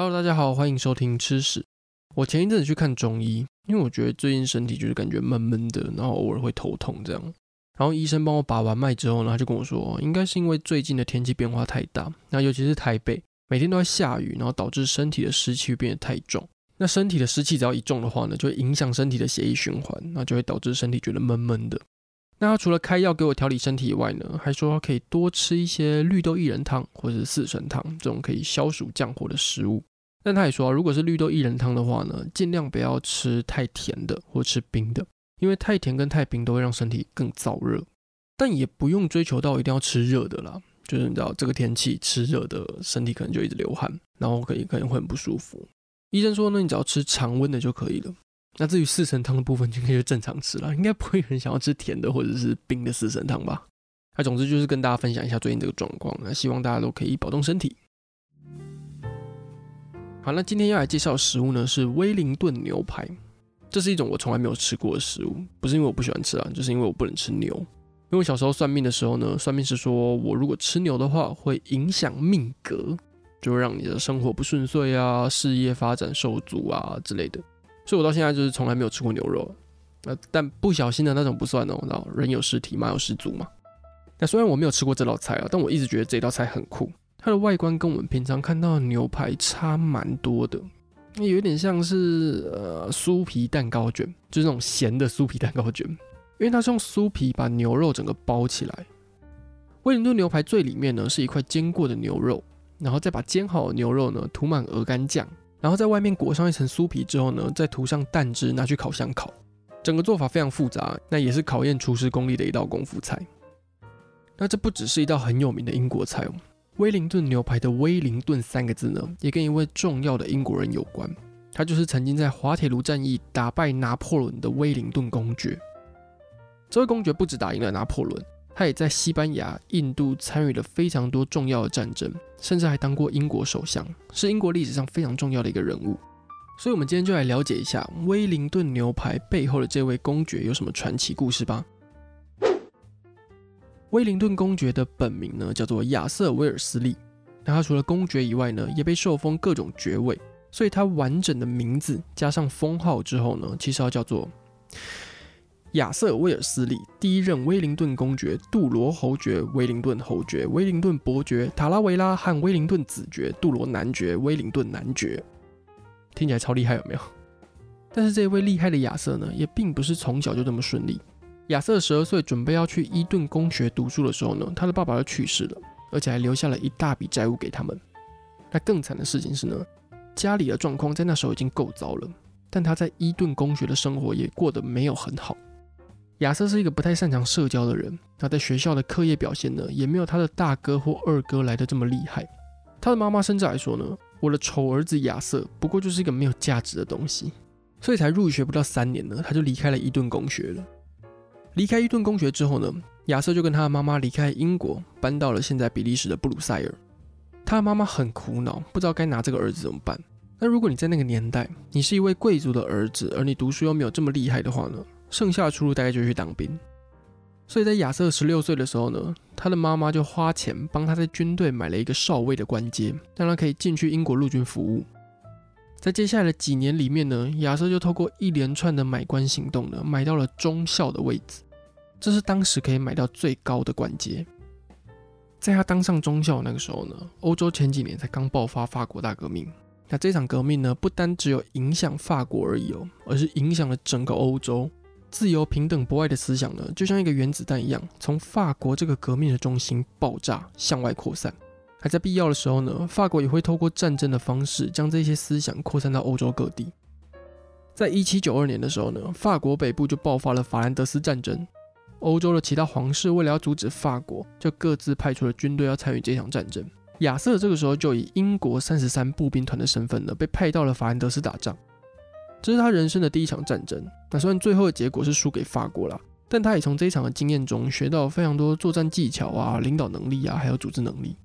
Hello，大家好，欢迎收听吃屎。我前一阵子去看中医，因为我觉得最近身体就是感觉闷闷的，然后偶尔会头痛这样。然后医生帮我把完脉之后呢，他就跟我说，应该是因为最近的天气变化太大，那尤其是台北每天都在下雨，然后导致身体的湿气变得太重。那身体的湿气只要一重的话呢，就会影响身体的血液循环，那就会导致身体觉得闷闷的。那他除了开药给我调理身体以外呢，还说可以多吃一些绿豆薏仁汤或者是四神汤这种可以消暑降火的食物。但他也说，如果是绿豆薏仁汤的话呢，尽量不要吃太甜的或吃冰的，因为太甜跟太冰都会让身体更燥热。但也不用追求到一定要吃热的啦，就是你知道这个天气吃热的，身体可能就一直流汗，然后可以可能会很不舒服。医生说呢，你只要吃常温的就可以了。那至于四神汤的部分，就可以正常吃了，应该不会很想要吃甜的或者是冰的四神汤吧？那总之就是跟大家分享一下最近这个状况，那希望大家都可以保重身体。好，那今天要来介绍的食物呢是威灵顿牛排，这是一种我从来没有吃过的食物，不是因为我不喜欢吃啊，就是因为我不能吃牛。因为我小时候算命的时候呢，算命师说我如果吃牛的话，会影响命格，就会让你的生活不顺遂啊，事业发展受阻啊之类的。所以我到现在就是从来没有吃过牛肉，呃，但不小心的那种不算哦，人有失体，马有失足嘛。那虽然我没有吃过这道菜啊，但我一直觉得这道菜很酷。它的外观跟我们平常看到的牛排差蛮多的，有点像是呃酥皮蛋糕卷，就是那种咸的酥皮蛋糕卷，因为它是用酥皮把牛肉整个包起来。威灵顿牛排最里面呢是一块煎过的牛肉，然后再把煎好的牛肉呢涂满鹅肝酱。然后在外面裹上一层酥皮之后呢，再涂上蛋汁，拿去烤箱烤。整个做法非常复杂，那也是考验厨师功力的一道功夫菜。那这不只是一道很有名的英国菜哦，威灵顿牛排的威灵顿三个字呢，也跟一位重要的英国人有关。他就是曾经在滑铁卢战役打败拿破仑的威灵顿公爵。这位公爵不止打赢了拿破仑。他也在西班牙、印度参与了非常多重要的战争，甚至还当过英国首相，是英国历史上非常重要的一个人物。所以，我们今天就来了解一下威灵顿牛排背后的这位公爵有什么传奇故事吧。威灵顿公爵的本名呢，叫做亚瑟·威尔斯利。那他除了公爵以外呢，也被受封各种爵位，所以他完整的名字加上封号之后呢，其实要叫做。亚瑟·威尔斯利，第一任威灵顿公爵、杜罗侯爵、威灵顿侯爵、威灵顿伯爵、塔拉维拉和威灵顿子爵、杜罗男爵、威灵顿男爵，听起来超厉害，有没有？但是这位厉害的亚瑟呢，也并不是从小就这么顺利。亚瑟十二岁准备要去伊顿公学读书的时候呢，他的爸爸就去世了，而且还留下了一大笔债务给他们。那更惨的事情是呢，家里的状况在那时候已经够糟了，但他在伊顿公学的生活也过得没有很好。亚瑟是一个不太擅长社交的人，他在学校的课业表现呢，也没有他的大哥或二哥来的这么厉害。他的妈妈甚至还说呢：“我的丑儿子亚瑟不过就是一个没有价值的东西。”所以才入学不到三年呢，他就离开了伊顿公学了。离开伊顿公学之后呢，亚瑟就跟他的妈妈离开英国，搬到了现在比利时的布鲁塞尔。他的妈妈很苦恼，不知道该拿这个儿子怎么办。那如果你在那个年代，你是一位贵族的儿子，而你读书又没有这么厉害的话呢？剩下的出路大概就是去当兵，所以在亚瑟十六岁的时候呢，他的妈妈就花钱帮他在军队买了一个少尉的官阶，让他可以进去英国陆军服务。在接下来的几年里面呢，亚瑟就透过一连串的买官行动呢，买到了中校的位置，这是当时可以买到最高的官阶。在他当上中校那个时候呢，欧洲前几年才刚爆发法国大革命，那这场革命呢，不单只有影响法国而已哦，而是影响了整个欧洲。自由、平等、博爱的思想呢，就像一个原子弹一样，从法国这个革命的中心爆炸，向外扩散。还在必要的时候呢，法国也会透过战争的方式，将这些思想扩散到欧洲各地。在一七九二年的时候呢，法国北部就爆发了法兰德斯战争。欧洲的其他皇室为了要阻止法国，就各自派出了军队要参与这场战争。亚瑟这个时候就以英国三十三步兵团的身份呢，被派到了法兰德斯打仗。这是他人生的第一场战争。那虽然最后的结果是输给法国了，但他也从这一场的经验中学到非常多作战技巧啊、领导能力啊，还有组织能力。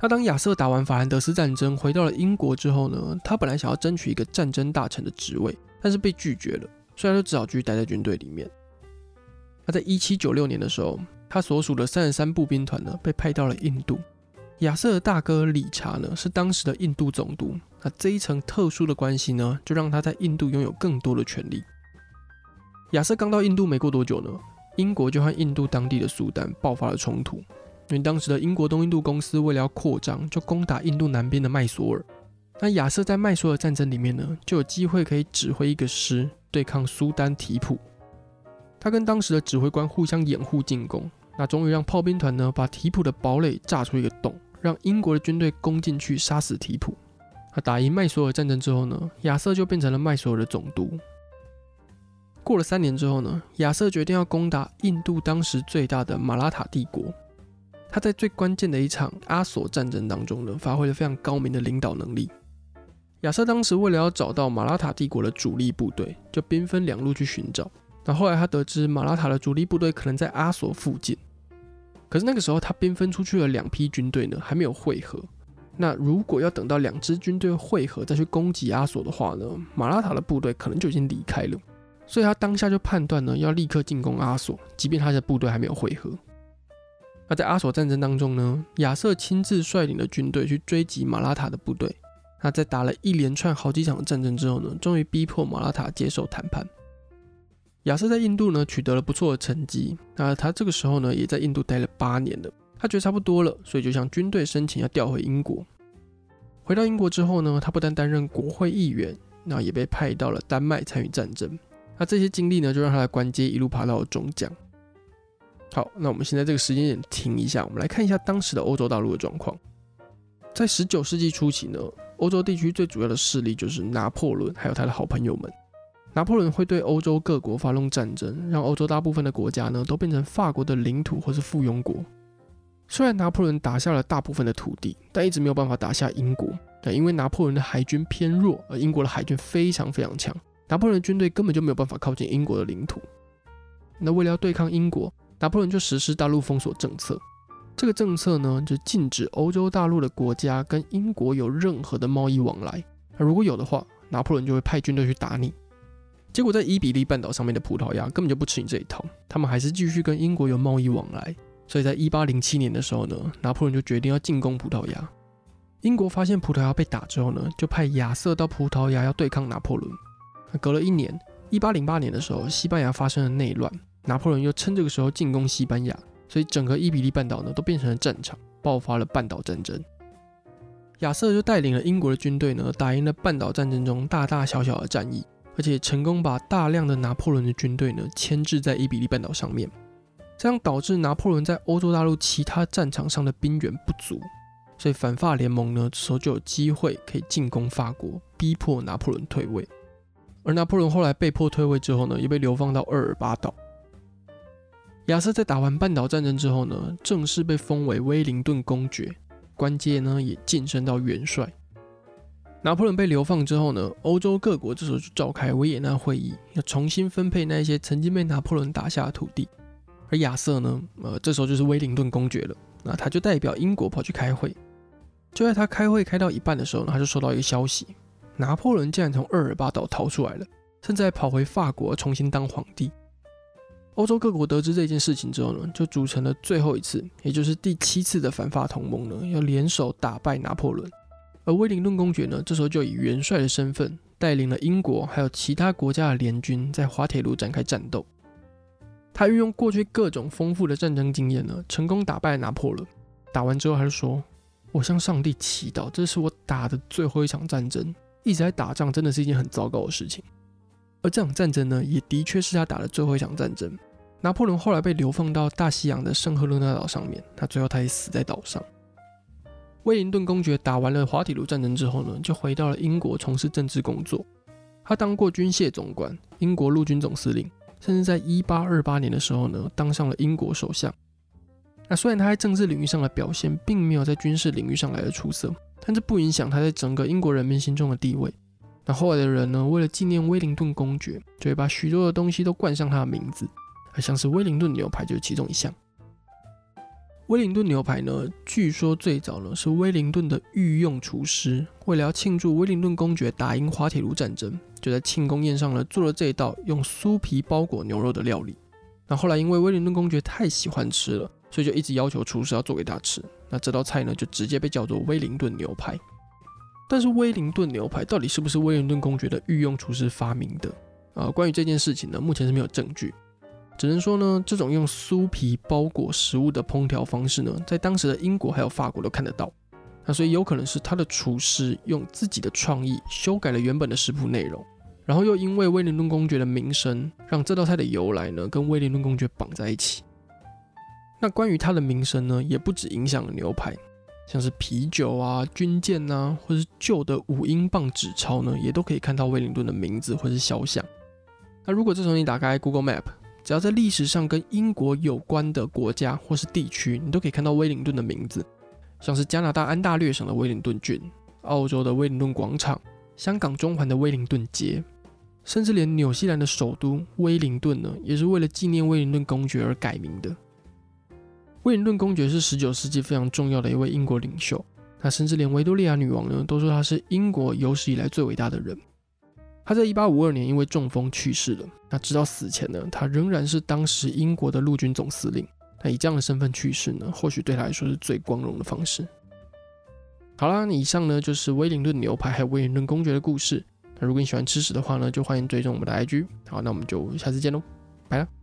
那当亚瑟打完法兰德斯战争，回到了英国之后呢，他本来想要争取一个战争大臣的职位，但是被拒绝了，所以说只好继续待在军队里面。在一七九六年的时候，他所属的三十三步兵团呢，被派到了印度。亚瑟的大哥理查呢，是当时的印度总督。那这一层特殊的关系呢，就让他在印度拥有更多的权力。亚瑟刚到印度没过多久呢，英国就和印度当地的苏丹爆发了冲突。因为当时的英国东印度公司为了要扩张，就攻打印度南边的麦索尔。那亚瑟在麦索尔战争里面呢，就有机会可以指挥一个师对抗苏丹提普。他跟当时的指挥官互相掩护进攻，那终于让炮兵团呢把提普的堡垒炸出一个洞。让英国的军队攻进去，杀死提普。他打赢麦索尔战争之后呢，亚瑟就变成了麦索尔的总督。过了三年之后呢，亚瑟决定要攻打印度当时最大的马拉塔帝国。他在最关键的一场阿索战争当中呢，发挥了非常高明的领导能力。亚瑟当时为了要找到马拉塔帝国的主力部队，就兵分两路去寻找。那后来他得知马拉塔的主力部队可能在阿索附近。可是那个时候，他兵分出去了两批军队呢，还没有会合。那如果要等到两支军队会合再去攻击阿索的话呢，马拉塔的部队可能就已经离开了。所以他当下就判断呢，要立刻进攻阿索，即便他的部队还没有会合。那在阿索战争当中呢，亚瑟亲自率领了军队去追击马拉塔的部队。那在打了一连串好几场战争之后呢，终于逼迫马拉塔接受谈判。亚瑟在印度呢取得了不错的成绩，那他这个时候呢也在印度待了八年了，他觉得差不多了，所以就向军队申请要调回英国。回到英国之后呢，他不但担任国会议员，那也被派到了丹麦参与战争。那这些经历呢，就让他的官阶一路爬到了中将。好，那我们现在这个时间点停一下，我们来看一下当时的欧洲大陆的状况。在十九世纪初期呢，欧洲地区最主要的势力就是拿破仑，还有他的好朋友们。拿破仑会对欧洲各国发动战争，让欧洲大部分的国家呢都变成法国的领土或是附庸国。虽然拿破仑打下了大部分的土地，但一直没有办法打下英国。那因为拿破仑的海军偏弱，而英国的海军非常非常强，拿破仑的军队根本就没有办法靠近英国的领土。那为了要对抗英国，拿破仑就实施大陆封锁政策。这个政策呢，就禁止欧洲大陆的国家跟英国有任何的贸易往来。那如果有的话，拿破仑就会派军队去打你。结果，在伊比利半岛上面的葡萄牙根本就不吃你这一套，他们还是继续跟英国有贸易往来。所以在一八零七年的时候呢，拿破仑就决定要进攻葡萄牙。英国发现葡萄牙被打之后呢，就派亚瑟到葡萄牙要对抗拿破仑。隔了一年，一八零八年的时候，西班牙发生了内乱，拿破仑又趁这个时候进攻西班牙，所以整个伊比利半岛呢都变成了战场，爆发了半岛战争。亚瑟就带领了英国的军队呢，打赢了半岛战争中大大小小的战役。而且成功把大量的拿破仑的军队呢牵制在伊比利半岛上面，这样导致拿破仑在欧洲大陆其他战场上的兵源不足，所以反法联盟呢这时候就有机会可以进攻法国，逼迫拿破仑退位。而拿破仑后来被迫退位之后呢，也被流放到厄尔巴岛。亚瑟在打完半岛战争之后呢，正式被封为威灵顿公爵，官阶呢也晋升到元帅。拿破仑被流放之后呢，欧洲各国这时候就召开维也纳会议，要重新分配那些曾经被拿破仑打下的土地。而亚瑟呢，呃，这时候就是威灵顿公爵了，那他就代表英国跑去开会。就在他开会开到一半的时候呢，他就收到一个消息，拿破仑竟然从厄尔巴岛逃出来了，甚至还跑回法国重新当皇帝。欧洲各国得知这件事情之后呢，就组成了最后一次，也就是第七次的反法同盟呢，要联手打败拿破仑。而威灵顿公爵呢，这时候就以元帅的身份带领了英国还有其他国家的联军在滑铁卢展开战斗。他运用过去各种丰富的战争经验呢，成功打败拿破仑。打完之后，他就说：“我向上帝祈祷，这是我打的最后一场战争。一直在打仗，真的是一件很糟糕的事情。”而这场战争呢，也的确是他打的最后一场战争。拿破仑后来被流放到大西洋的圣赫勒拿岛上面，他最后他也死在岛上。威灵顿公爵打完了滑铁卢战争之后呢，就回到了英国从事政治工作。他当过军械总管、英国陆军总司令，甚至在1828年的时候呢，当上了英国首相。那虽然他在政治领域上的表现并没有在军事领域上来的出色，但这不影响他在整个英国人民心中的地位。那后来的人呢，为了纪念威灵顿公爵，就会把许多的东西都冠上他的名字，而像是威灵顿牛排就是其中一项。威灵顿牛排呢，据说最早呢是威灵顿的御用厨师，为了要庆祝威灵顿公爵打赢滑铁卢战争，就在庆功宴上呢做了这一道用酥皮包裹牛肉的料理。那后来因为威灵顿公爵太喜欢吃了，所以就一直要求厨师要做给他吃。那这道菜呢就直接被叫做威灵顿牛排。但是威灵顿牛排到底是不是威灵顿公爵的御用厨师发明的？啊，关于这件事情呢，目前是没有证据。只能说呢，这种用酥皮包裹食物的烹调方式呢，在当时的英国还有法国都看得到。那所以有可能是他的厨师用自己的创意修改了原本的食谱内容，然后又因为威灵顿公爵的名声，让这道菜的由来呢跟威灵顿公爵绑在一起。那关于他的名声呢，也不止影响了牛排，像是啤酒啊、军舰啊，或是旧的五英镑纸钞呢，也都可以看到威灵顿的名字或是肖像。那如果这时候你打开 Google Map，只要在历史上跟英国有关的国家或是地区，你都可以看到威灵顿的名字，像是加拿大安大略省的威灵顿郡、澳洲的威灵顿广场、香港中环的威灵顿街，甚至连纽西兰的首都威灵顿呢，也是为了纪念威灵顿公爵而改名的。威灵顿公爵是十九世纪非常重要的一位英国领袖，那甚至连维多利亚女王呢，都说他是英国有史以来最伟大的人。他在一八五二年因为中风去世了。那直到死前呢，他仍然是当时英国的陆军总司令。那以这样的身份去世呢，或许对他来说是最光荣的方式。好啦，以上呢就是威灵顿牛排还有威灵顿公爵的故事。那如果你喜欢吃屎的话呢，就欢迎追踪我们的 IG。好，那我们就下次见喽，拜了。